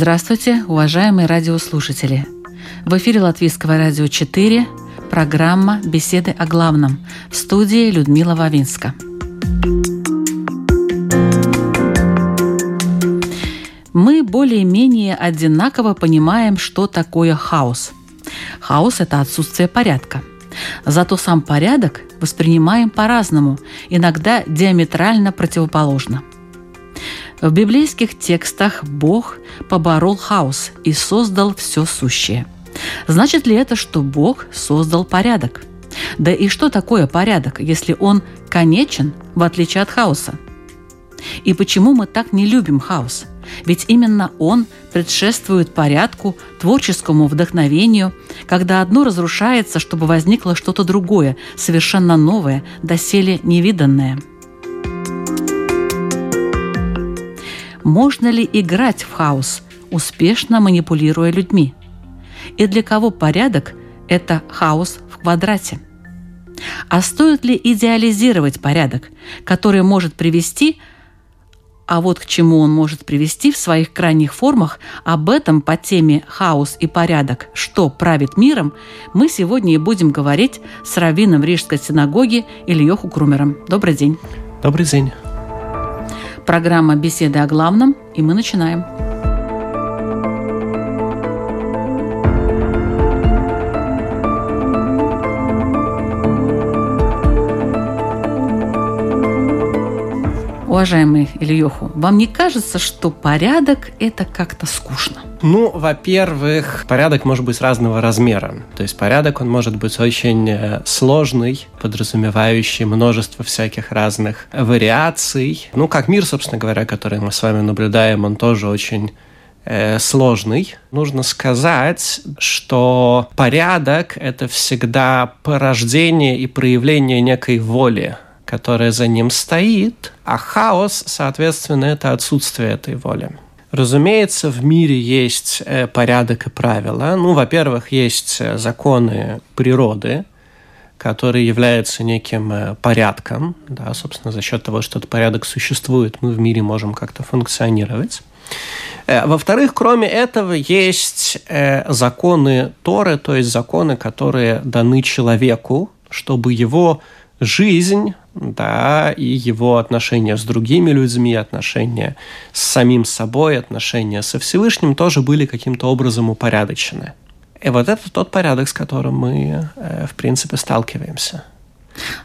Здравствуйте, уважаемые радиослушатели! В эфире Латвийского радио 4 программа «Беседы о главном» в студии Людмила Вавинска. Мы более-менее одинаково понимаем, что такое хаос. Хаос – это отсутствие порядка. Зато сам порядок воспринимаем по-разному, иногда диаметрально противоположно – в библейских текстах Бог поборол хаос и создал все сущее. Значит ли это, что Бог создал порядок? Да и что такое порядок, если он конечен, в отличие от хаоса? И почему мы так не любим хаос? Ведь именно он предшествует порядку, творческому вдохновению, когда одно разрушается, чтобы возникло что-то другое, совершенно новое, доселе невиданное – Можно ли играть в хаос, успешно манипулируя людьми? И для кого порядок – это хаос в квадрате? А стоит ли идеализировать порядок, который может привести а вот к чему он может привести в своих крайних формах, об этом по теме «Хаос и порядок. Что правит миром» мы сегодня и будем говорить с раввином Рижской синагоги Ильёху Крумером. Добрый день. Добрый день. Программа «Беседы о главном», и мы начинаем. Уважаемый Ильёху, вам не кажется, что порядок – это как-то скучно? Ну, во-первых, порядок может быть разного размера. То есть порядок, он может быть очень э, сложный, подразумевающий множество всяких разных вариаций. Ну, как мир, собственно говоря, который мы с вами наблюдаем, он тоже очень э, сложный. Нужно сказать, что порядок – это всегда порождение и проявление некой воли которая за ним стоит, а хаос, соответственно, это отсутствие этой воли. Разумеется, в мире есть э, порядок и правила. Ну, во-первых, есть э, законы природы, которые являются неким э, порядком. Да, собственно, за счет того, что этот порядок существует, мы в мире можем как-то функционировать. Во-вторых, кроме этого, есть законы Торы, то есть законы, которые даны человеку, чтобы его жизнь да, и его отношения с другими людьми, отношения с самим собой, отношения со Всевышним тоже были каким-то образом упорядочены. И вот это тот порядок, с которым мы, э, в принципе, сталкиваемся.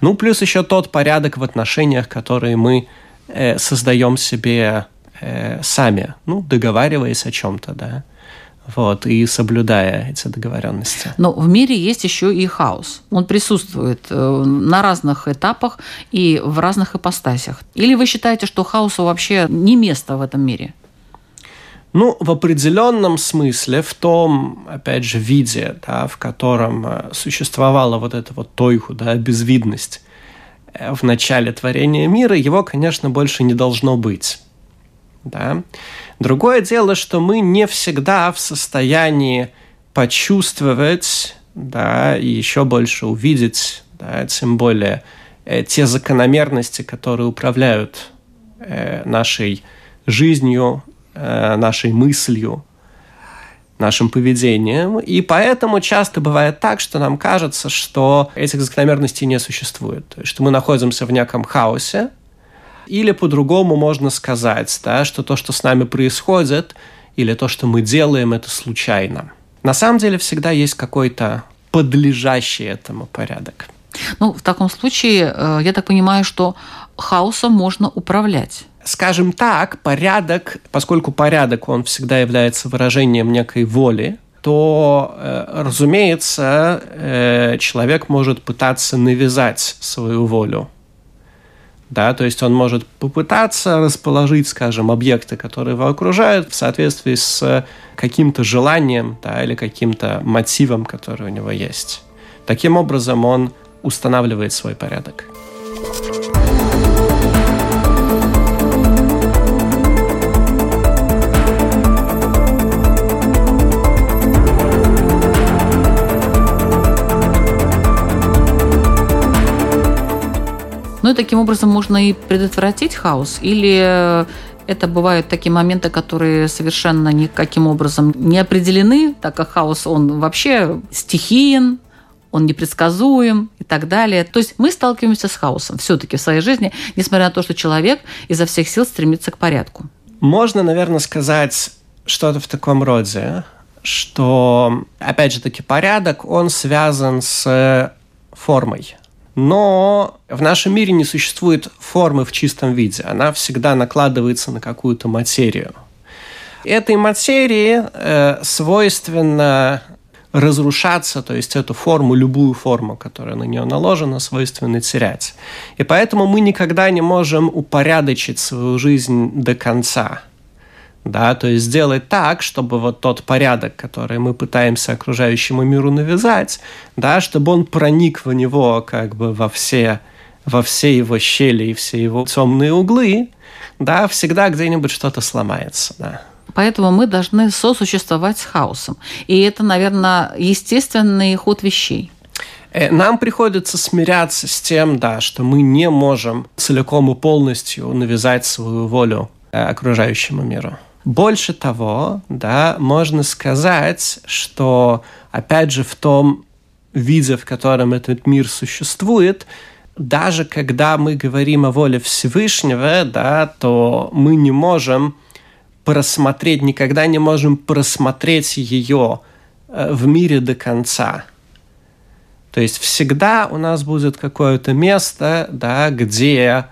Ну, плюс еще тот порядок в отношениях, которые мы э, создаем себе э, сами, ну, договариваясь о чем-то, да вот, и соблюдая эти договоренности. Но в мире есть еще и хаос. Он присутствует э, на разных этапах и в разных ипостасях. Или вы считаете, что хаосу вообще не место в этом мире? Ну, в определенном смысле, в том, опять же, виде, да, в котором э, существовала вот эта вот тойху, да, безвидность э, в начале творения мира, его, конечно, больше не должно быть. Да? Другое дело, что мы не всегда в состоянии почувствовать, да, и еще больше увидеть, да, тем более э, те закономерности, которые управляют э, нашей жизнью, э, нашей мыслью, нашим поведением. И поэтому часто бывает так, что нам кажется, что этих закономерностей не существует. Что мы находимся в неком хаосе, или по-другому можно сказать, да, что то, что с нами происходит, или то, что мы делаем, это случайно. На самом деле всегда есть какой-то подлежащий этому порядок. Ну, в таком случае, э, я так понимаю, что хаосом можно управлять. Скажем так, порядок, поскольку порядок, он всегда является выражением некой воли, то, э, разумеется, э, человек может пытаться навязать свою волю Да, то есть он может попытаться расположить, скажем, объекты, которые его окружают, в соответствии с каким-то желанием да, или каким-то мотивом, который у него есть. Таким образом он устанавливает свой порядок. Ну и таким образом можно и предотвратить хаос, или это бывают такие моменты, которые совершенно никаким образом не определены, так как хаос, он вообще стихиен, он непредсказуем и так далее. То есть мы сталкиваемся с хаосом все-таки в своей жизни, несмотря на то, что человек изо всех сил стремится к порядку. Можно, наверное, сказать что-то в таком роде, что, опять же таки, порядок, он связан с формой. Но в нашем мире не существует формы в чистом виде. Она всегда накладывается на какую-то материю. Этой материи э, свойственно разрушаться, то есть эту форму, любую форму, которая на нее наложена, свойственно терять. И поэтому мы никогда не можем упорядочить свою жизнь до конца – да, то есть сделать так, чтобы вот тот порядок, который мы пытаемся окружающему миру навязать, да, чтобы он проник в него как бы во все, во все его щели и все его темные углы, да, всегда где-нибудь что-то сломается, да. Поэтому мы должны сосуществовать с хаосом. И это, наверное, естественный ход вещей. Э, нам приходится смиряться с тем, да, что мы не можем целиком и полностью навязать свою волю э, окружающему миру. Больше того, да, можно сказать, что, опять же, в том виде, в котором этот мир существует, даже когда мы говорим о воле Всевышнего, да, то мы не можем просмотреть, никогда не можем просмотреть ее э, в мире до конца. То есть всегда у нас будет какое-то место, да, где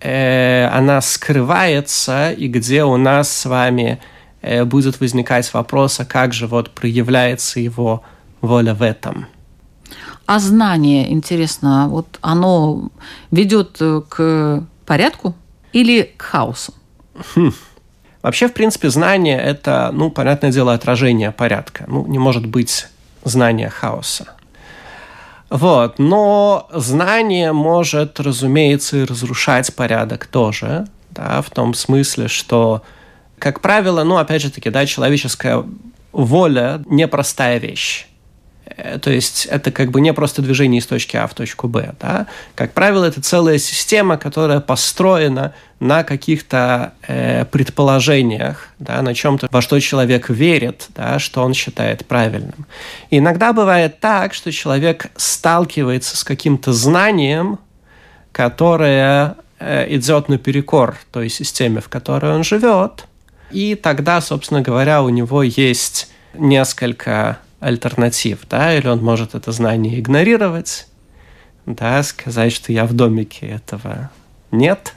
э, она скрывается, и где у нас с вами э, будет возникать вопрос, а как же вот проявляется его воля в этом. А знание, интересно, вот оно ведет э, к порядку или к хаосу? Хм. Вообще, в принципе, знание – это, ну, понятное дело, отражение порядка. Ну, не может быть знания хаоса. Вот. Но знание может, разумеется, и разрушать порядок тоже, да, в том смысле, что, как правило, ну, опять же таки, да, человеческая воля – непростая вещь. Э, то есть это как бы не просто движение из точки А в точку Б. Да? Как правило, это целая система, которая построена на каких-то э, предположениях, да, на чем-то, во что человек верит, да, что он считает правильным. И иногда бывает так, что человек сталкивается с каким-то знанием, которое э, идет наперекор той системе, в которой он живет, и тогда, собственно говоря, у него есть несколько альтернатив, да, или он может это знание игнорировать, да, сказать, что я в домике этого нет,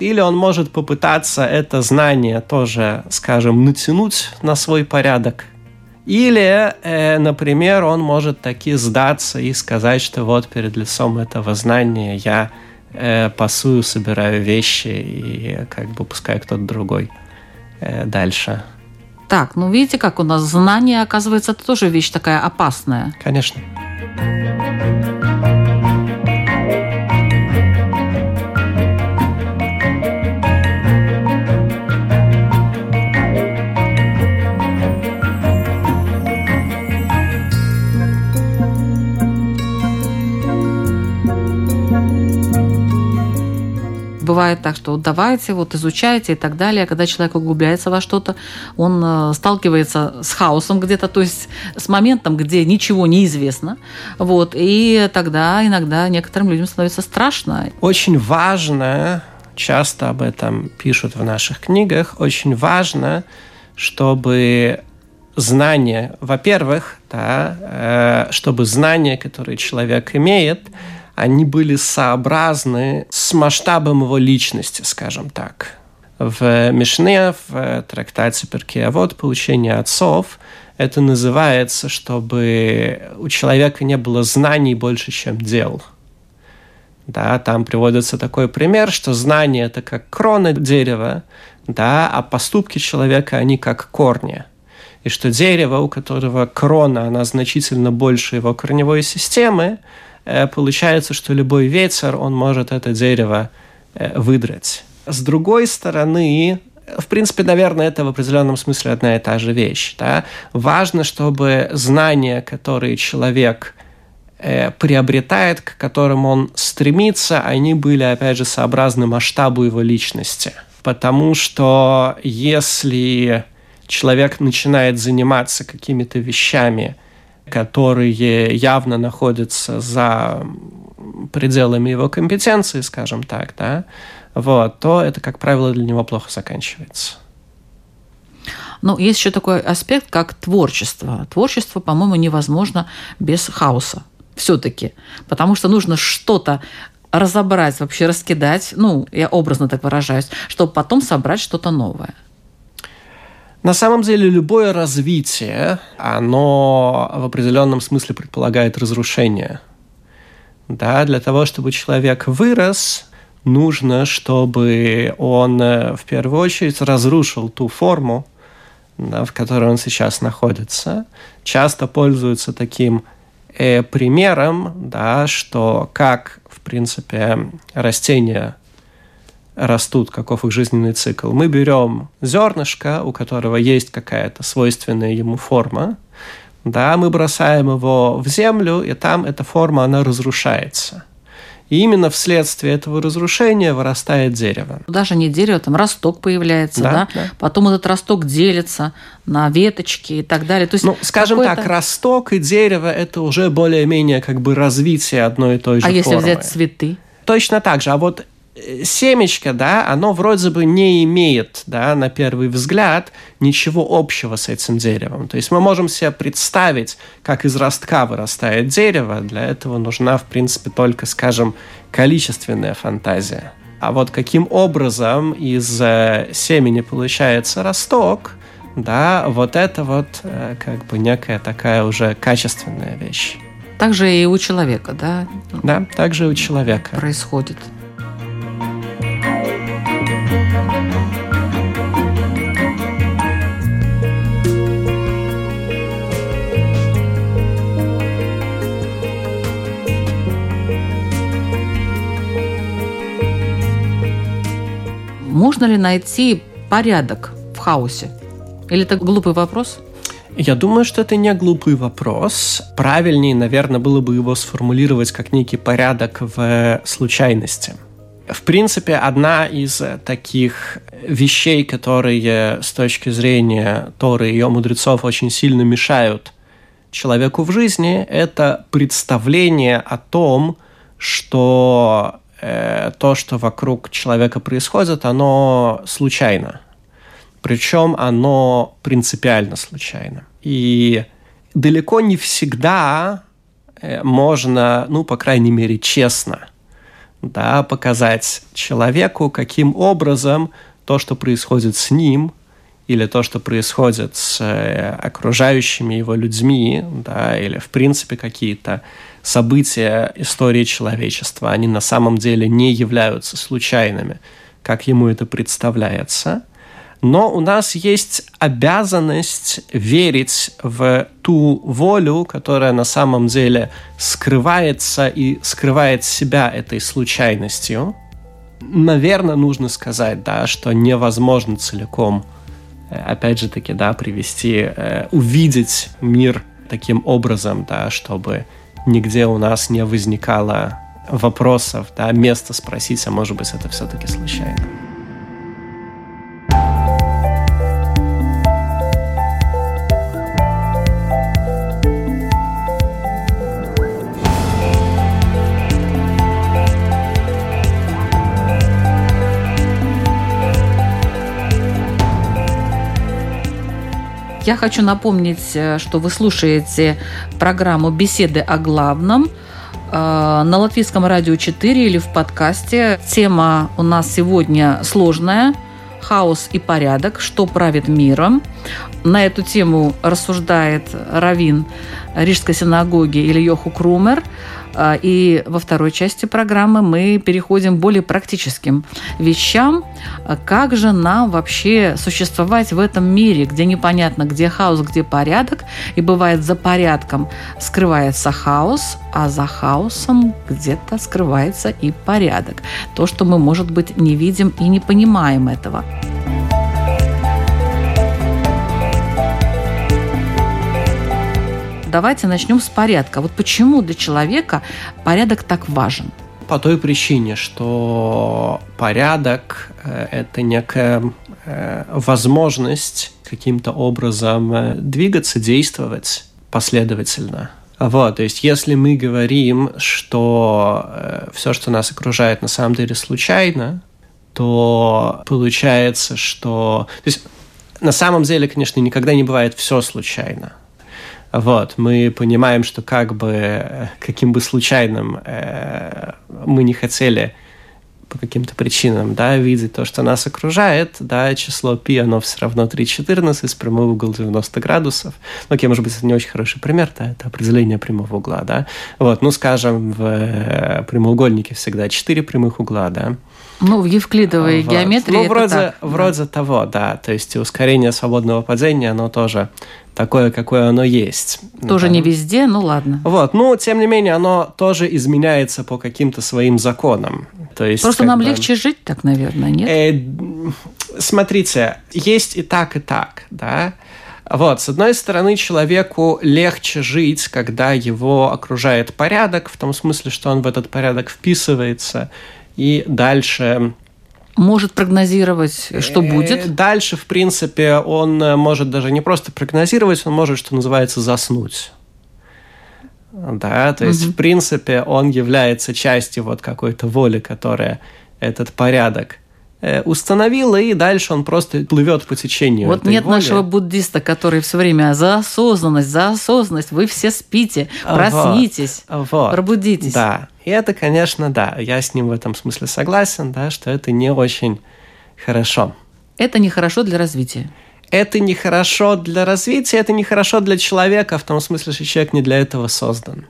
или он может попытаться это знание тоже, скажем, натянуть на свой порядок, или, э, например, он может таки сдаться и сказать, что вот перед лицом этого знания я э, пасую, собираю вещи и как бы пускай кто-то другой э, дальше так, ну видите, как у нас знание, оказывается, это тоже вещь такая опасная. Конечно. Бывает так, что давайте, вот изучайте и так далее. Когда человек углубляется во что-то, он э, сталкивается с хаосом где-то, то есть с моментом, где ничего не известно. Вот, и тогда иногда некоторым людям становится страшно. Очень важно, часто об этом пишут в наших книгах, очень важно, чтобы знания, во-первых, да, э, чтобы знания, которые человек имеет, они были сообразны с масштабом его личности, скажем так. В Мишне, в трактате Перкеавод «Получение отцов» это называется, чтобы у человека не было знаний больше, чем дел. Да, там приводится такой пример, что знание – это как крона дерева, да, а поступки человека, они как корни. И что дерево, у которого крона, она значительно больше его корневой системы, получается, что любой ветер, он может это дерево э, выдрать. С другой стороны, в принципе, наверное, это в определенном смысле одна и та же вещь. Да? Важно, чтобы знания, которые человек э, приобретает, к которым он стремится, они были, опять же, сообразны масштабу его личности. Потому что если человек начинает заниматься какими-то вещами, которые явно находятся за пределами его компетенции, скажем так, да, вот, то это, как правило, для него плохо заканчивается. Но есть еще такой аспект, как творчество. Творчество, по-моему, невозможно без хаоса все-таки, потому что нужно что-то разобрать, вообще раскидать, ну, я образно так выражаюсь, чтобы потом собрать что-то новое. На самом деле любое развитие, оно в определенном смысле предполагает разрушение. Да, для того, чтобы человек вырос, нужно, чтобы он э, в первую очередь разрушил ту форму, да, в которой он сейчас находится. Часто пользуются таким э, примером, да, что как, в принципе, растения растут, каков их жизненный цикл. Мы берем зернышко, у которого есть какая-то свойственная ему форма, да, мы бросаем его в землю, и там эта форма, она разрушается – и именно вследствие этого разрушения вырастает дерево. Даже не дерево, там росток появляется, да? да? да. Потом этот росток делится на веточки и так далее. То есть ну, скажем так, росток и дерево – это уже более-менее как бы развитие одной и той же а формы. А если взять цветы? Точно так же. А вот семечко, да, оно вроде бы не имеет, да, на первый взгляд, ничего общего с этим деревом. То есть мы можем себе представить, как из ростка вырастает дерево. Для этого нужна, в принципе, только, скажем, количественная фантазия. А вот каким образом из э, семени получается росток, да, вот это вот э, как бы некая такая уже качественная вещь. Также и у человека, да? Да, также и у человека. Происходит. Можно ли найти порядок в хаосе? Или это глупый вопрос? Я думаю, что это не глупый вопрос. Правильнее, наверное, было бы его сформулировать как некий порядок в случайности. В принципе, одна из таких вещей, которые с точки зрения Торы и ее мудрецов очень сильно мешают человеку в жизни, это представление о том, что Э, то, что вокруг человека происходит, оно случайно. Причем оно принципиально случайно. И далеко не всегда э, можно, ну, по крайней мере, честно да, показать человеку, каким образом то, что происходит с ним, или то, что происходит с э, окружающими его людьми, да, или в принципе какие-то события истории человечества, они на самом деле не являются случайными, как ему это представляется. Но у нас есть обязанность верить в ту волю, которая на самом деле скрывается и скрывает себя этой случайностью. Наверное, нужно сказать, да, что невозможно целиком, э, опять же таки, да, привести, э, увидеть мир таким образом, да, чтобы нигде у нас не возникало вопросов, да, места спросить, а может быть это все-таки случайно. Я хочу напомнить, э, что вы слушаете программу «Беседы о главном» э, на Латвийском радио 4 или в подкасте. Тема у нас сегодня сложная – хаос и порядок, что правит миром. На эту тему рассуждает равин Рижской синагоги Ильёху Крумер. А, и во второй части программы мы переходим к более практическим вещам. Как же нам вообще существовать в этом мире, где непонятно, где хаос, где порядок, и бывает за порядком скрывается хаос, а за хаосом где-то скрывается и порядок. То, что мы, может быть, не видим и не понимаем этого. Давайте начнем с порядка. Вот почему для человека порядок так важен? По той причине, что порядок э, – это некая э, возможность каким-то образом э, двигаться, действовать последовательно. Вот, то есть, если мы говорим, что все, что нас окружает, на самом деле случайно, то получается, что... То есть, на самом деле, конечно, никогда не бывает все случайно. Вот, мы понимаем, что как бы, э, каким бы случайным э, мы не хотели по каким-то причинам, да, видеть то, что нас окружает, да, число π, оно все равно 3,14, с прямой угол 90 градусов. Ну, окей, может быть, это не очень хороший пример, да, это определение прямого угла, да. Вот, ну, скажем, в э, прямоугольнике всегда 4 прямых угла, да. Ну, в евклидовой вот. геометрии Ну, вроде, так, вроде да. того, да. То есть ускорение свободного падения, оно тоже такое, какое оно есть. Тоже да. не везде, ну ладно. Вот, ну, тем не менее, оно тоже изменяется по каким-то своим законам. То есть, Просто нам бы... легче жить так, наверное, нет? Э, смотрите, есть и так, и так, да. Вот, с одной стороны, человеку легче жить, когда его окружает порядок, в том смысле, что он в этот порядок вписывается, и дальше может прогнозировать, что э, будет? Дальше, в принципе, он э, может даже не просто прогнозировать, он может, что называется, заснуть. Да, то есть, угу. в принципе, он является частью вот какой-то воли, которая этот порядок установила, и дальше он просто плывет по течению. Вот нет воли. нашего буддиста, который все время за осознанность, за осознанность, вы все спите, проснитесь, вот. пробудитесь. Да, и это, конечно, да, я с ним в этом смысле согласен, да, что это не очень хорошо. Это нехорошо для развития. Это нехорошо для развития, это нехорошо для человека, в том смысле, что человек не для этого создан.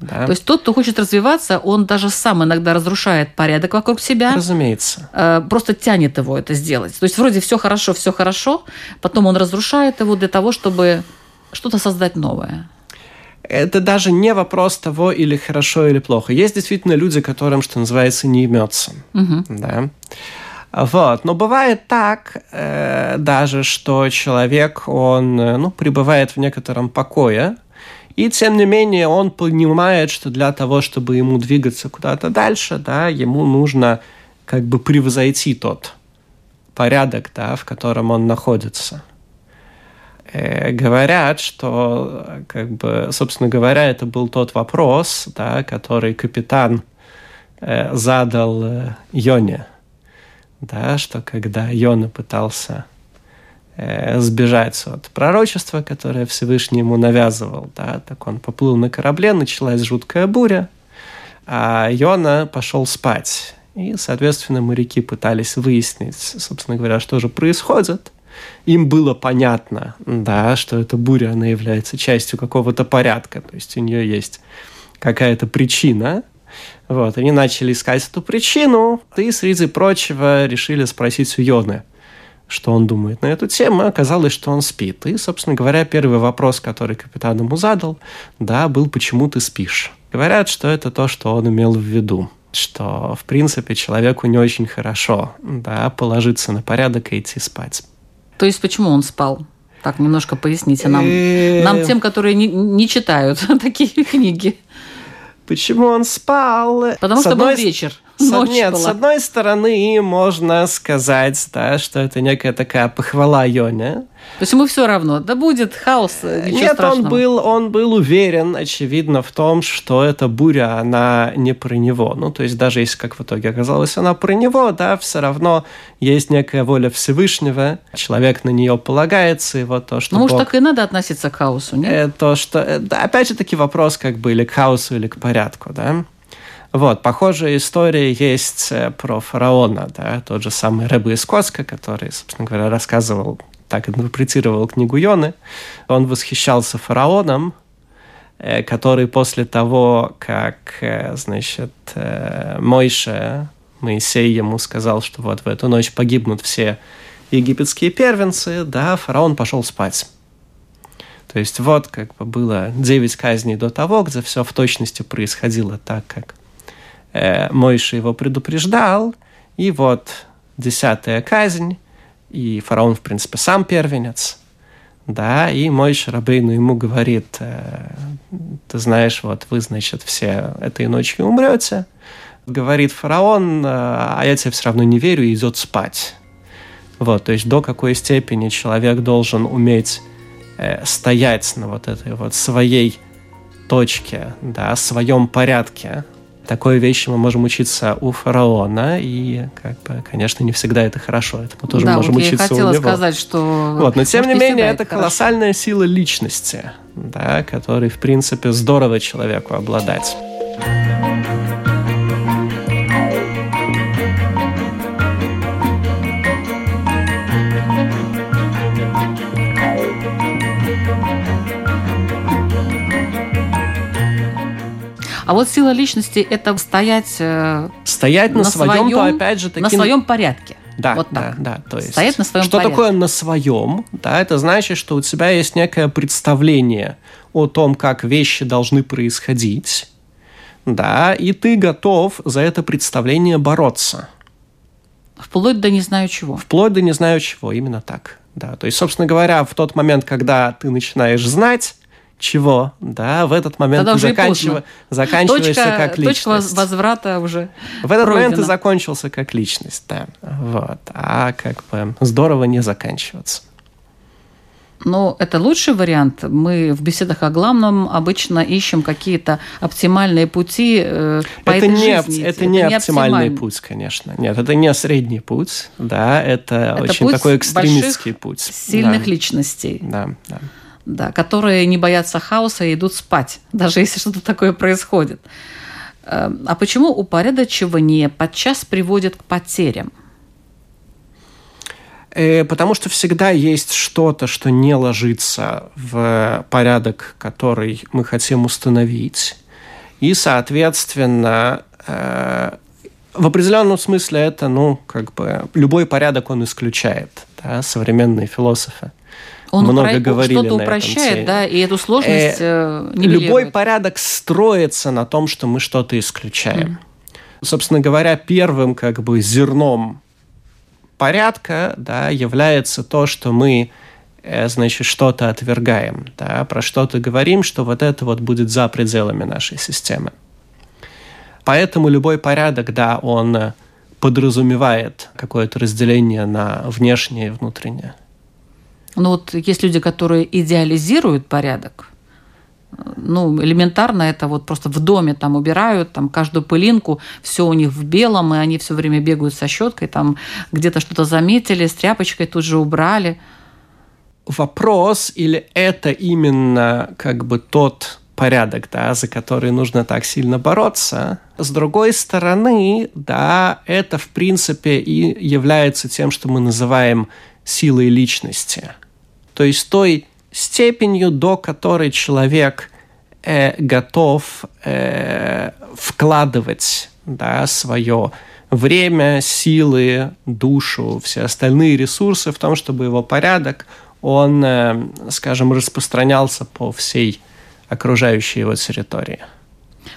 Да. То есть тот, кто хочет развиваться, он даже сам иногда разрушает порядок вокруг себя. Разумеется. Э, просто тянет его это сделать. То есть вроде все хорошо, все хорошо, потом он разрушает его для того, чтобы что-то создать новое. Это даже не вопрос того, или хорошо, или плохо. Есть действительно люди, которым, что называется, не имется. Угу. Да. Вот. Но бывает так э, даже, что человек, он э, ну, пребывает в некотором покое, и тем не менее он понимает, что для того, чтобы ему двигаться куда-то дальше, да, ему нужно как бы превзойти тот порядок, да, в котором он находится. Э, говорят, что, как бы, собственно говоря, это был тот вопрос, да, который капитан э, задал э, Йоне, да, что когда Йона пытался сбежать от пророчества, которое Всевышний ему навязывал. Да? Так он поплыл на корабле, началась жуткая буря, а Йона пошел спать. И, соответственно, моряки пытались выяснить, собственно говоря, что же происходит. Им было понятно, да, что эта буря, она является частью какого-то порядка, то есть у нее есть какая-то причина, вот, они начали искать эту причину, и, среди прочего, решили спросить у Йоны – что он думает на эту тему, оказалось, что он спит. И, собственно говоря, первый вопрос, который капитан ему задал, да, был «почему ты спишь?». Говорят, что это то, что он имел в виду что, в принципе, человеку не очень хорошо да, положиться на порядок и идти спать. То есть почему он спал? Так, немножко поясните нам, нам тем, которые не, не читают такие книги. Почему он спал? Потому что был вечер. С, нет, была. с одной стороны, можно сказать, да, что это некая такая похвала Йоне. То есть ему все равно, да будет хаос, э, ничего Нет, страшного. он был, он был уверен, очевидно, в том, что эта буря, она не про него. Ну, то есть даже если, как в итоге оказалось, она про него, да, все равно есть некая воля Всевышнего, человек на нее полагается, и вот то, что Ну, может, так и надо относиться к хаосу, нет? Э, то, что, э, да, опять же таки вопрос, как бы, или к хаосу, или к порядку, да. Вот, похожая история есть э, про фараона, да, тот же самый Рэбе из Коска, который, собственно говоря, рассказывал так интерпретировал книгу Йоны, он восхищался фараоном, э, который после того, как, э, значит, Мойша, Моисей ему сказал, что вот в эту ночь погибнут все египетские первенцы, да, фараон пошел спать. То есть вот как бы было 9 казней до того, где все в точности происходило так, как э, Мойша его предупреждал, и вот десятая казнь, и фараон, в принципе, сам первенец, да, и мой Шарабейну ему говорит, э, ты знаешь, вот вы, значит, все этой ночью умрете, говорит фараон, э, а я тебе все равно не верю, и идет спать. Вот, то есть до какой степени человек должен уметь э, стоять на вот этой вот своей точке, да, своем порядке, такой вещи мы можем учиться у фараона, и, как бы, конечно, не всегда это хорошо. Это мы тоже да, можем вот учиться я хотела у него. сказать, что... Вот, но тем может, не менее, это это колоссальная хорошо. сила личности, да, которой, в принципе, здорово человеку обладать. А вот сила личности – это стоять, э, стоять на, на своем, своем, то опять же таким... на своем порядке. Да, вот так. да, да. То есть, Стоять на своем что порядке. такое на своем? Да, это значит, что у тебя есть некое представление о том, как вещи должны происходить, да, и ты готов за это представление бороться. Вплоть до не знаю чего. Вплоть до не знаю чего, именно так. Да, то есть, собственно говоря, в тот момент, когда ты начинаешь знать, чего, да, в этот момент Тогда ты заканчив... заканчиваешься точка, как личность. Точка возврата уже В этот пройдена. момент ты закончился как личность, да. Вот. А как бы здорово не заканчиваться. Но это лучший вариант. Мы в беседах о главном обычно ищем какие-то оптимальные пути э, по это этой не, жизни. Это, это не оптимальный путь, конечно. Нет, это не средний путь, да, это, это очень такой экстремистский путь. Сильных да. личностей. Да, да да, которые не боятся хаоса и идут спать, даже если что-то такое происходит. А почему упорядочивание подчас приводит к потерям? Э, потому что всегда есть что-то, что не ложится в порядок, который мы хотим установить. И, соответственно, э, в определенном смысле это, ну, как бы, любой порядок он исключает, да, современные философы он много упро... говорили что-то упрощает, этом да, и эту сложность э, Любой порядок строится на том, что мы что-то исключаем. Mm. Собственно говоря, первым как бы зерном порядка да, является то, что мы э, значит, что-то отвергаем, да, про что-то говорим, что вот это вот будет за пределами нашей системы. Поэтому любой порядок, да, он подразумевает какое-то разделение на внешнее и внутреннее. Ну вот есть люди, которые идеализируют порядок. Ну, элементарно это вот просто в доме там убирают, там каждую пылинку, все у них в белом, и они все время бегают со щеткой, там где-то что-то заметили, с тряпочкой тут же убрали. Вопрос, или это именно как бы тот порядок, да, за который нужно так сильно бороться. С другой стороны, да, это в принципе и является тем, что мы называем силой личности – то есть той степенью, до которой человек э, готов э, вкладывать да, свое время, силы, душу, все остальные ресурсы в том, чтобы его порядок, он, э, скажем, распространялся по всей окружающей его территории.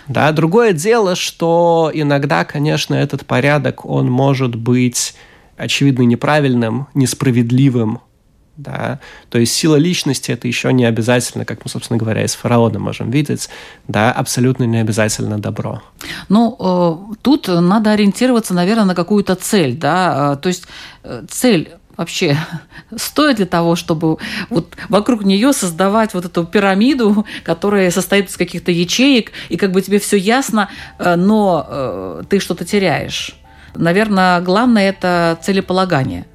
Да, другое дело, что иногда, конечно, этот порядок, он может быть очевидно неправильным, несправедливым, да, то есть сила личности это еще не обязательно, как мы, собственно говоря, из фараона можем видеть, да, абсолютно не обязательно добро. Ну, э, тут надо ориентироваться, наверное, на какую-то цель, да, э, то есть э, цель вообще стоит ли того, чтобы вот вокруг нее создавать вот эту пирамиду, которая состоит из каких-то ячеек, и как бы тебе все ясно, но ты что-то теряешь. Наверное, главное это целеполагание.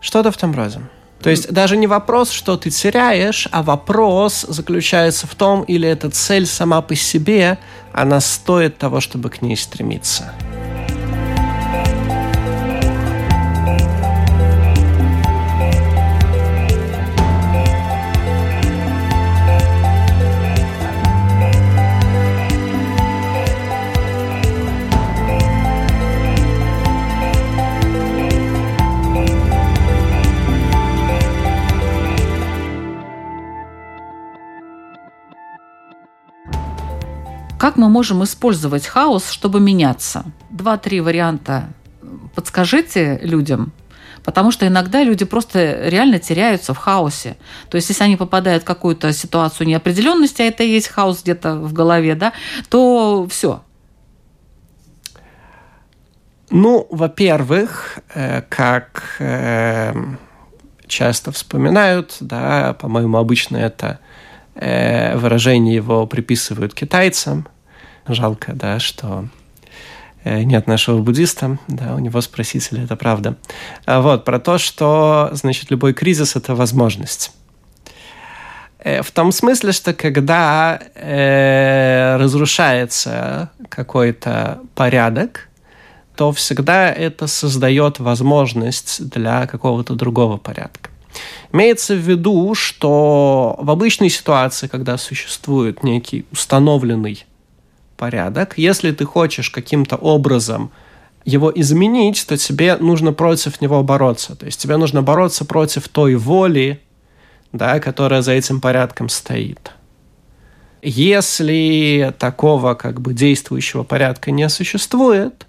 Что-то в том роде. То есть даже не вопрос, что ты теряешь, а вопрос заключается в том, или эта цель сама по себе, она стоит того, чтобы к ней стремиться. Как мы можем использовать хаос, чтобы меняться? Два-три варианта подскажите людям, Потому что иногда люди просто реально теряются в хаосе. То есть, если они попадают в какую-то ситуацию неопределенности, а это и есть хаос где-то в голове, да, то все. Ну, во-первых, э, как э, часто вспоминают, да, по-моему, обычно это э, выражение его приписывают китайцам. Жалко, да, что Э, нет нашего буддиста, да, у него спросить, или это правда. А вот, про то, что, значит, любой кризис – это возможность. Э, в том смысле, что когда э, разрушается какой-то порядок, то всегда это создает возможность для какого-то другого порядка. Имеется в виду, что в обычной ситуации, когда существует некий установленный порядок. Если ты хочешь каким-то образом его изменить, то тебе нужно против него бороться. То есть тебе нужно бороться против той воли, да, которая за этим порядком стоит. Если такого как бы действующего порядка не существует,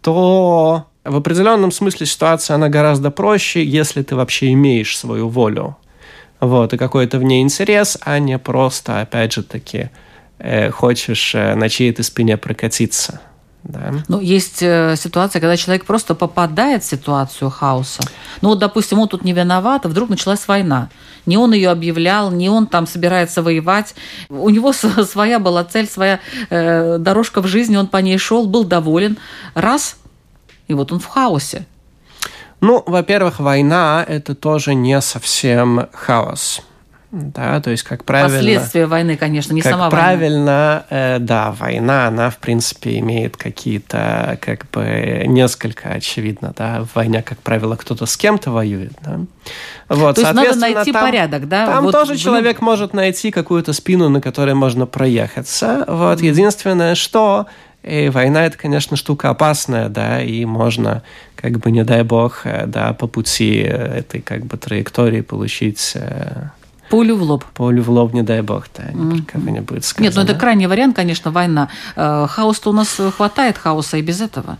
то в определенном смысле ситуация она гораздо проще, если ты вообще имеешь свою волю. Вот, и какой-то в ней интерес, а не просто, опять же таки, Э, хочешь э, на чьей-то спине прокатиться. Да. Ну, есть э, ситуация, когда человек просто попадает в ситуацию хаоса. Ну, вот, допустим, он тут не виноват, а вдруг началась война. Не он ее объявлял, не он там собирается воевать. У него своя была цель, своя э, дорожка в жизни, он по ней шел, был доволен. Раз, и вот он в хаосе. Ну, во-первых, война – это тоже не совсем хаос. Да, то есть, как правильно... Последствия войны, конечно, не как сама правильно, война. Э, да, война, она, в принципе, имеет какие-то, как бы, несколько, очевидно, да, в войне, как правило, кто-то с кем-то воюет, да. Вот, то есть надо найти там, порядок, да? Там вот тоже в... человек может найти какую-то спину, на которой можно проехаться. Вот, единственное, что и война это, конечно, штука опасная, да, и можно, как бы, не дай бог, э, да, по пути этой, как бы, траектории получить э, Пулю в лоб. Пулю в лоб, не дай бог, да, mm-hmm. кого-нибудь сказано. Нет, ну это крайний вариант, конечно, война. Э, хаос-то у нас хватает хаоса и без этого.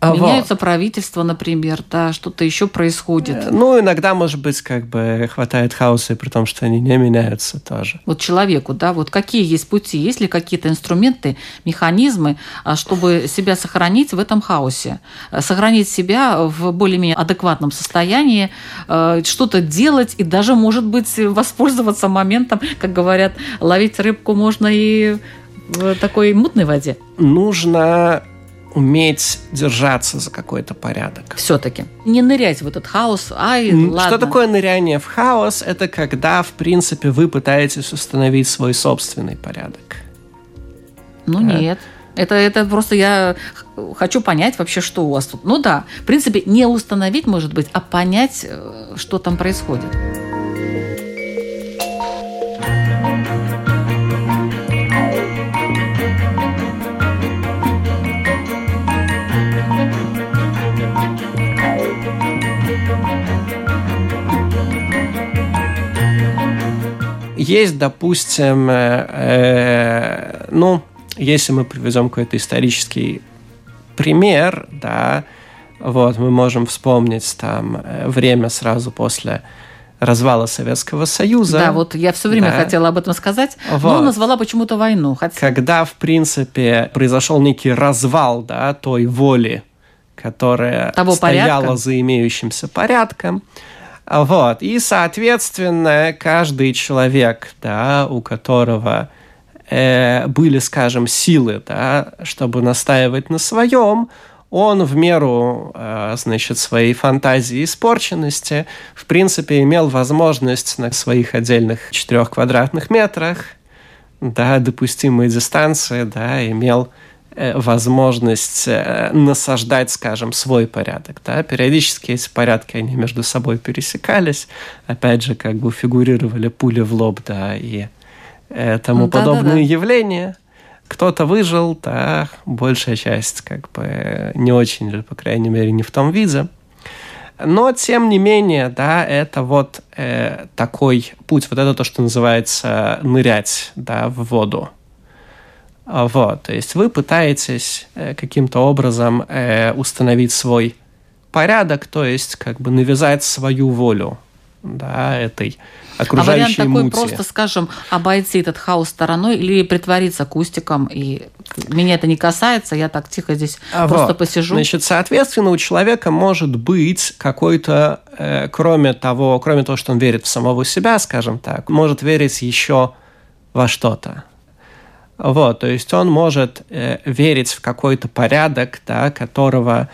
А Меняются вот. правительства, например, да, что-то еще происходит. Э, ну, иногда, может быть, как бы хватает хаоса, при том, что они не меняются тоже. Вот человеку, да, вот какие есть пути, есть ли какие-то инструменты, механизмы, а, чтобы себя сохранить в этом хаосе, э, сохранить себя в более-менее адекватном состоянии, э, что-то делать и даже, может быть, воспользоваться моментом, как говорят, ловить рыбку можно и в такой мутной воде? Нужно уметь держаться за какой-то порядок. Все-таки. Не нырять в этот хаос. Ай, Что ладно. такое ныряние в хаос? Это когда, в принципе, вы пытаетесь установить свой собственный порядок. Ну да? нет. Это, это просто я хочу понять вообще, что у вас тут. Ну да, в принципе, не установить, может быть, а понять, э, что там происходит. Есть, допустим, э, э, ну, если мы приведем какой-то исторический пример, да, вот, мы можем вспомнить там э, время сразу после развала Советского Союза. Да, вот я все время да. хотела об этом сказать, вот. но назвала почему-то войну. Хотя... Когда, в принципе, произошел некий развал да, той воли, которая Того стояла порядка. за имеющимся порядком, вот. И, соответственно, каждый человек, да, у которого э, были, скажем, силы, да, чтобы настаивать на своем, он в меру, э, значит, своей фантазии и испорченности, в принципе, имел возможность на своих отдельных четырех квадратных метрах, да, допустимой дистанции, да, имел возможность э, насаждать, скажем, свой порядок. Да? Периодически эти порядки, они между собой пересекались, опять же, как бы фигурировали пули в лоб, да, и э, тому да, подобные да, да. явления. Кто-то выжил, да, большая часть как бы не очень, или, по крайней мере, не в том виде. Но, тем не менее, да, это вот э, такой путь, вот это то, что называется нырять, да, в воду. Вот, то есть вы пытаетесь э, каким-то образом э, установить свой порядок, то есть как бы навязать свою волю да, этой окружающей а вариант такой мути. просто, скажем, обойти этот хаос стороной или притвориться кустиком, и меня это не касается, я так тихо здесь а просто вот. посижу. Значит, соответственно, у человека может быть какой-то, э, кроме того, кроме того, что он верит в самого себя, скажем так, может верить еще во что-то. Вот, то есть он может э, верить в какой-то порядок, да, которого,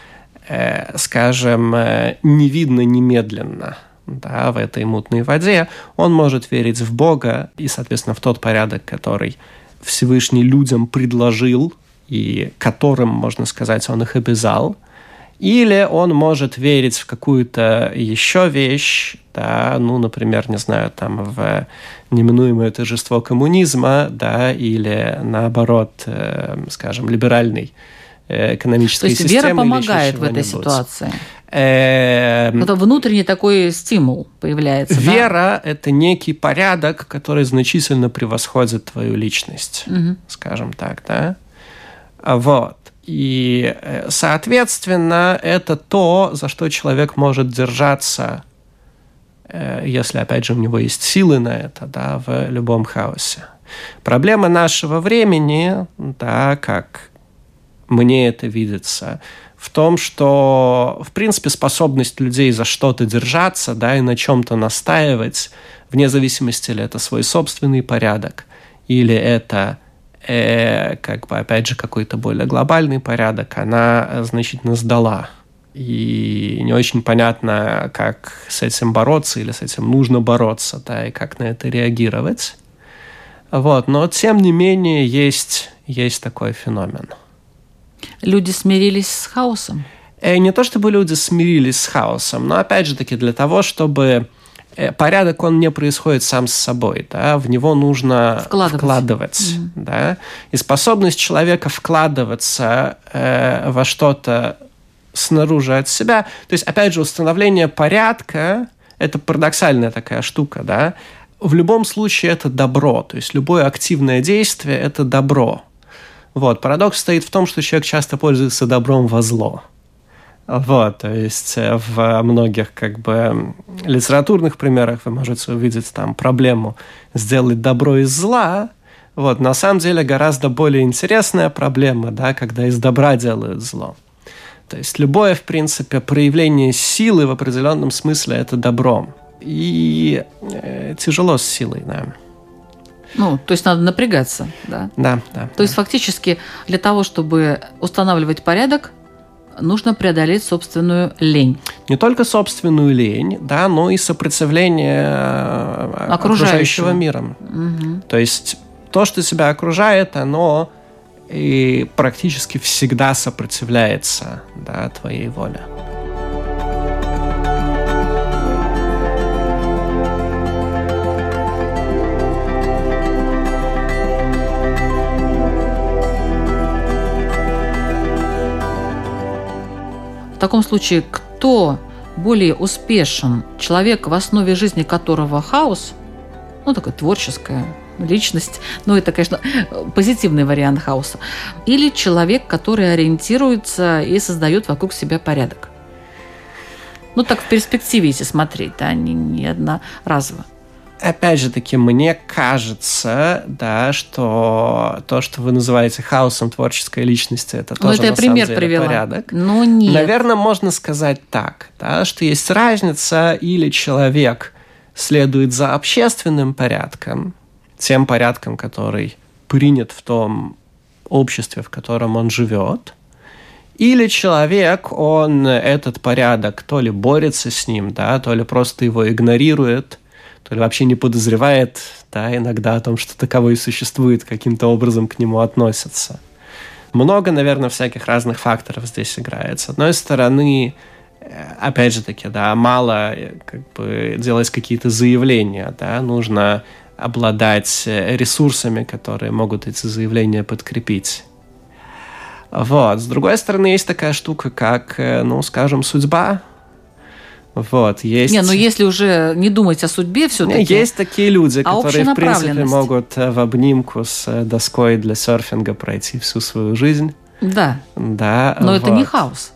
э, скажем, э, не видно немедленно да, в этой мутной воде, он может верить в Бога и, соответственно, в тот порядок, который Всевышний людям предложил и которым, можно сказать, он их обязал. Или он может верить в какую-то еще вещь, да, ну, например, не знаю, там, в неминуемое торжество коммунизма, да, или наоборот, э, скажем, либеральный экономической системы. То есть вера помогает в этой ситуации. Это внутренний такой стимул появляется. Вера да? это некий порядок, который значительно превосходит твою личность, угу. скажем так, да. Вот. И, э, соответственно, это то, за что человек может держаться, э, если, опять же, у него есть силы на это, да, в любом хаосе. Проблема нашего времени, да, как мне это видится, в том, что, в принципе, способность людей за что-то держаться, да, и на чем-то настаивать, вне зависимости, ли это свой собственный порядок, или это э, как бы, опять же, какой-то более глобальный порядок, она значительно сдала. И не очень понятно, как с этим бороться или с этим нужно бороться, да, и как на это реагировать. Вот. Но, тем не менее, есть, есть такой феномен. Люди смирились с хаосом? Э, не то чтобы люди смирились с хаосом, но, опять же таки, для того, чтобы порядок, он не происходит сам с собой, да, в него нужно вкладывать, вкладывать mm-hmm. да, и способность человека вкладываться э, во что-то снаружи от себя, то есть, опять же, установление порядка – это парадоксальная такая штука, да, в любом случае это добро, то есть любое активное действие – это добро. Вот, парадокс стоит в том, что человек часто пользуется добром во зло – вот, то есть э, в многих как бы литературных примерах вы можете увидеть там проблему сделать добро из зла. Вот, на самом деле гораздо более интересная проблема, да, когда из добра делают зло. То есть любое, в принципе, проявление силы в определенном смысле это добро. И э, тяжело с силой, да. Ну, то есть надо напрягаться, да? Да, да. То да. есть фактически для того, чтобы устанавливать порядок, нужно преодолеть собственную лень. Не только собственную лень, да, но и сопротивление э, окружающего, окружающего мира. Угу. То есть то, что тебя окружает, оно и практически всегда сопротивляется да, твоей воле. Таком случае, кто более успешен? Человек, в основе жизни которого хаос, ну, такая творческая личность, ну, это, конечно, позитивный вариант хаоса, или человек, который ориентируется и создает вокруг себя порядок? Ну, так в перспективе, если смотреть, да, не, не одноразово опять же таки, мне кажется, да, что то, что вы называете хаосом творческой личности, это ну, тоже это на пример самом деле привела. порядок. Ну, нет. Наверное, можно сказать так, да, что есть разница, или человек следует за общественным порядком, тем порядком, который принят в том обществе, в котором он живет, или человек, он этот порядок то ли борется с ним, да, то ли просто его игнорирует – то ли вообще не подозревает да, иногда о том, что таковой существует, каким-то образом к нему относятся. Много, наверное, всяких разных факторов здесь играет. С одной стороны, э, опять же таки, да, мало э, как бы делать какие-то заявления, да, нужно обладать э, ресурсами, которые могут эти заявления подкрепить. Вот. С другой стороны, есть такая штука, как, ну, скажем, судьба, Вот, есть... Не, ну если уже не думать о судьбе все-таки... Есть такие люди, а которые, в принципе, могут в обнимку с доской для серфинга пройти всю свою жизнь. Да. Да. Но вот. это не хаос.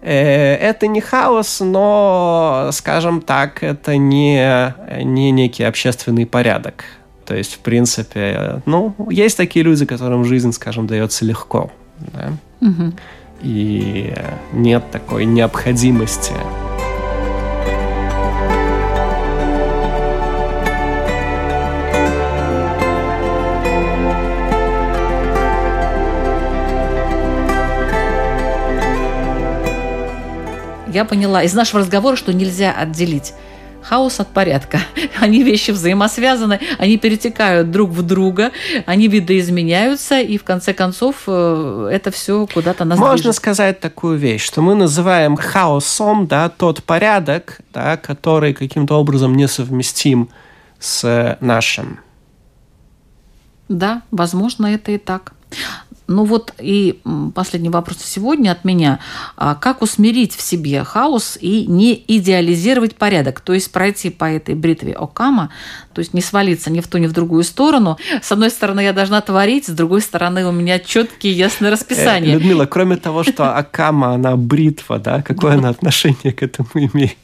Это не хаос, но, скажем так, это не, не некий общественный порядок. То есть, в принципе, ну, есть такие люди, которым жизнь, скажем, дается легко. Да? Угу. И нет такой необходимости. Я поняла из нашего разговора, что нельзя отделить хаос от порядка. Они вещи взаимосвязаны, они перетекают друг в друга, они видоизменяются, и в конце концов э, это все куда-то нас Можно движет. сказать такую вещь, что мы называем хаосом да, тот порядок, да, который каким-то образом несовместим с нашим. Да, возможно, это и так. Ну вот и последний вопрос сегодня от меня. А как усмирить в себе хаос и не идеализировать порядок? То есть пройти по этой бритве Окама, то есть не свалиться ни в ту, ни в другую сторону. С одной стороны, я должна творить, с другой стороны, у меня четкие, ясные расписания. Э, Людмила, кроме того, что Акама, она бритва, да, какое она отношение к этому имеет?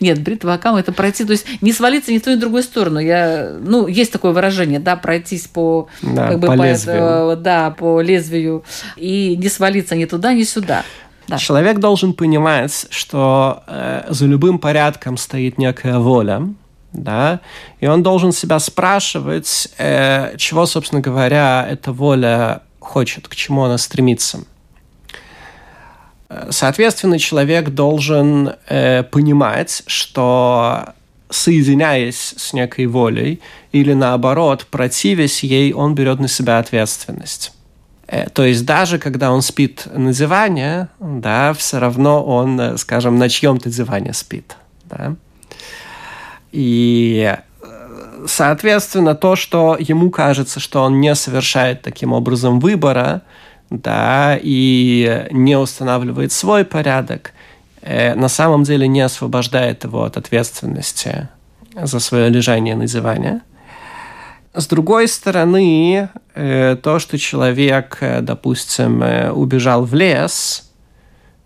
Нет, бритва Акама – это пройти, то есть не свалиться ни в ту, ни в другую сторону. Я, ну, есть такое выражение, да, пройтись по, да, как бы, по, по лезвию. Да, по лезвию и не свалиться ни туда, ни сюда. Да. Человек должен понимать, что э, за любым порядком стоит некая воля, да, и он должен себя спрашивать, э, чего, собственно говоря, эта воля хочет, к чему она стремится. Соответственно, человек должен э, понимать, что соединяясь с некой волей или наоборот, противясь ей, он берет на себя ответственность. Э, то есть даже когда он спит на диване, да, все равно он, э, скажем, на чьем-то диване спит. Да? И, э, соответственно, то, что ему кажется, что он не совершает таким образом выбора, да, и не устанавливает свой порядок, на самом деле не освобождает его от ответственности за свое лежание на диване – с другой стороны, э, то, что человек, э, допустим, э, убежал в лес,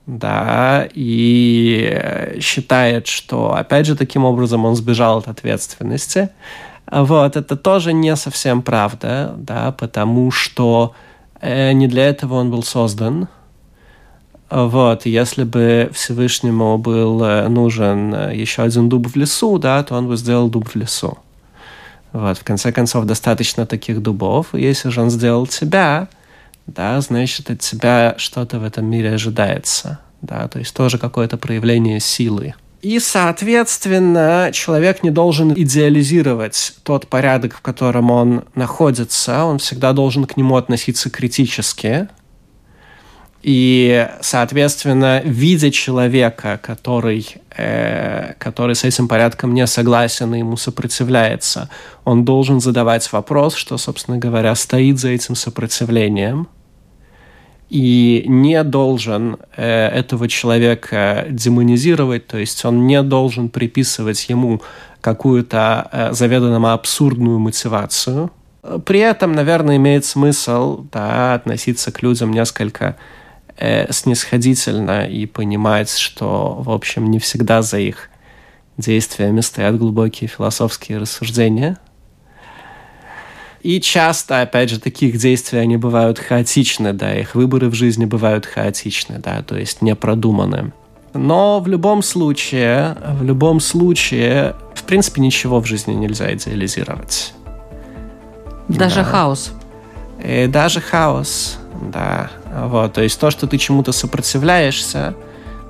да, и считает, что, опять же, таким образом он сбежал от ответственности, вот, это тоже не совсем правда, да, потому что не для этого он был создан, вот, если бы Всевышнему был нужен еще один дуб в лесу, да, то он бы сделал дуб в лесу. Вот, в конце концов, достаточно таких дубов. Если же он сделал тебя, да, значит, от тебя что-то в этом мире ожидается. Да, то есть тоже какое-то проявление силы. И, соответственно, человек не должен идеализировать тот порядок, в котором он находится. Он всегда должен к нему относиться критически. И, соответственно, видя человека, который, э, который с этим порядком не согласен и ему сопротивляется, он должен задавать вопрос, что, собственно говоря, стоит за этим сопротивлением, и не должен э, этого человека демонизировать, то есть он не должен приписывать ему какую-то э, заведомо абсурдную мотивацию. При этом, наверное, имеет смысл да, относиться к людям несколько э, снисходительно и понимать, что, в общем, не всегда за их действиями стоят глубокие философские рассуждения. И часто, опять же, таких действий они бывают хаотичны, да, их выборы в жизни бывают хаотичны, да, то есть непродуманные. Но в любом случае, в любом случае, в принципе, ничего в жизни нельзя идеализировать. Даже да. хаос. И даже хаос, да. Вот, то есть то, что ты чему-то сопротивляешься,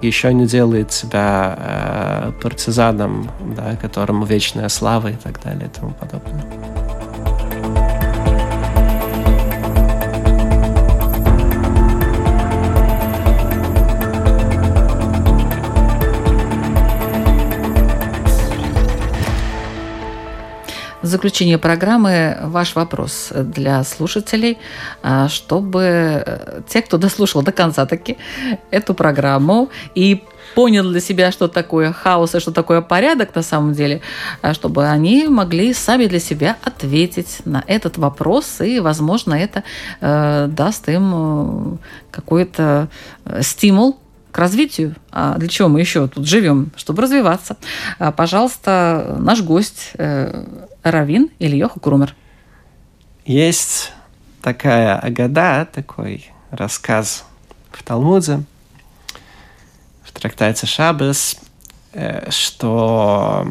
еще не делает тебя э, партизаном, да, которому вечная слава и так далее и тому подобное. В заключение программы ваш вопрос для слушателей, а, чтобы э, те, кто дослушал до конца таки эту программу и понял для себя, что такое хаос и что такое порядок на самом деле, а, чтобы они могли сами для себя ответить на этот вопрос, и, возможно, это э, даст им э, какой-то э, стимул к развитию. А для чего мы еще тут живем? Чтобы развиваться. А, пожалуйста, наш гость Равин Ильёха Крумер. Есть такая агада, такой рассказ в Талмуде, в трактате Шабес, э, что,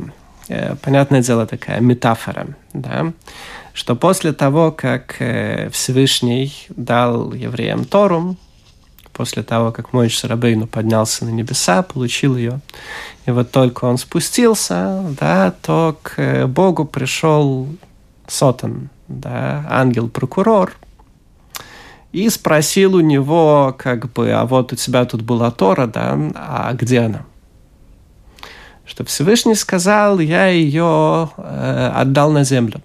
э, понятное дело, такая метафора, да, что после того, как э, Всевышний дал евреям Тору, после того, как мой Рабейну поднялся на небеса, получил ее, и вот только он спустился, да, то к Богу пришел Сотан, да, ангел-прокурор, и спросил у него, как бы, а вот у тебя тут была Тора, да, а где она? Что Всевышний сказал, я ее э, отдал на землю.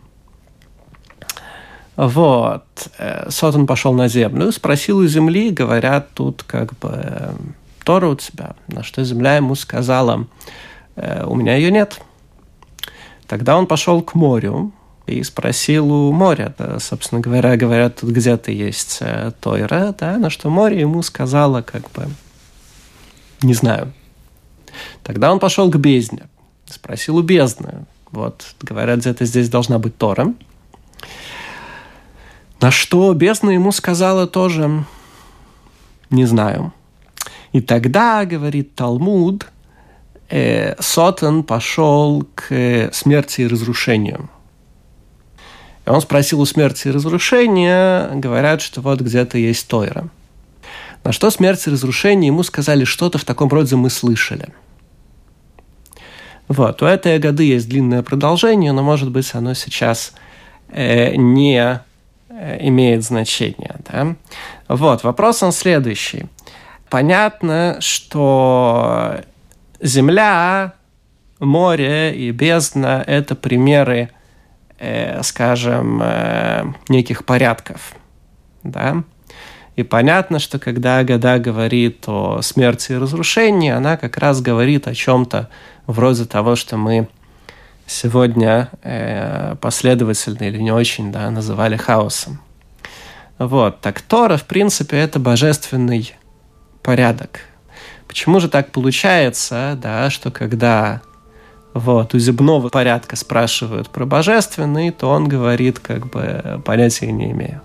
Вот. Э, Сотан пошел на землю, спросил у земли, говорят, тут как бы Тора у тебя. На что земля ему сказала, «Э, у меня ее нет. Тогда он пошел к морю и спросил у моря, да, собственно говоря, говорят, тут где-то есть э, Тойра, да, на что море ему сказала, как бы, не знаю. Тогда он пошел к бездне, спросил у бездны, вот, говорят, где-то здесь должна быть Тора. На что бездна ему сказала тоже, не знаю. И тогда, говорит Талмуд, э, Сотан пошел к смерти и разрушению. И он спросил у смерти и разрушения, говорят, что вот где-то есть Тойра. На что смерть и разрушение ему сказали, что-то в таком роде мы слышали. Вот, у этой годы есть длинное продолжение, но, может быть, оно сейчас э, не э, имеет значения. Да? Вот, вопрос он следующий – понятно, что Земля, море и бездна – это примеры, э, скажем, э, неких порядков. Да? И понятно, что когда Гада говорит о смерти и разрушении, она как раз говорит о чем-то вроде того, что мы сегодня э, последовательно или не очень да, называли хаосом. Вот. Так Тора, в принципе, это божественный порядок. Почему же так получается, да, что когда вот, у земного порядка спрашивают про божественный, то он говорит, как бы, понятия не имею.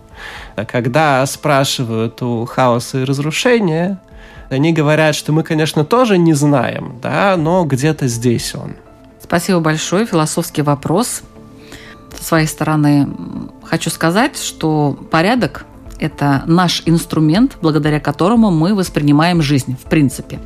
А когда спрашивают у хаоса и разрушения, они говорят, что мы, конечно, тоже не знаем, да, но где-то здесь он. Спасибо большое. Философский вопрос. С своей стороны хочу сказать, что порядок это наш инструмент, благодаря которому мы воспринимаем жизнь, в принципе.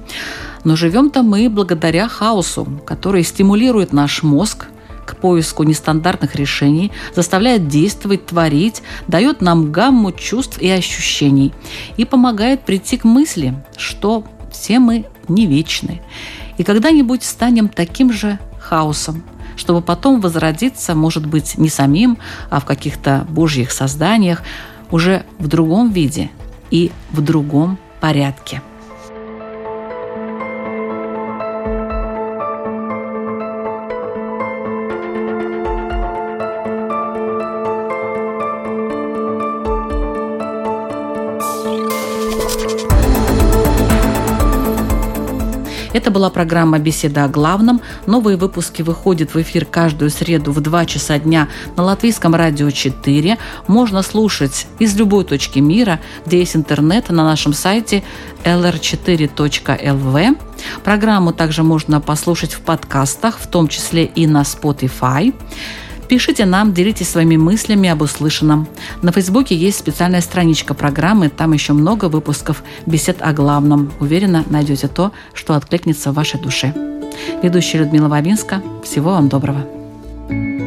Но живем-то мы благодаря хаосу, который стимулирует наш мозг к поиску нестандартных решений, заставляет действовать, творить, дает нам гамму чувств и ощущений и помогает прийти к мысли, что все мы не вечны. И когда-нибудь станем таким же хаосом, чтобы потом возродиться, может быть, не самим, а в каких-то божьих созданиях, уже в другом виде и в другом порядке. Это была программа «Беседа о главном». Новые выпуски выходят в эфир каждую среду в 2 часа дня на Латвийском радио 4. Можно слушать из любой точки мира, где есть интернет, на нашем сайте lr4.lv. Программу также можно послушать в подкастах, в том числе и на Spotify. Пишите нам, делитесь своими мыслями об услышанном. На Фейсбуке есть специальная страничка программы, там еще много выпусков бесед о главном. Уверена, найдете то, что откликнется в вашей душе. Ведущая Людмила Вавинска. Всего вам доброго. thank you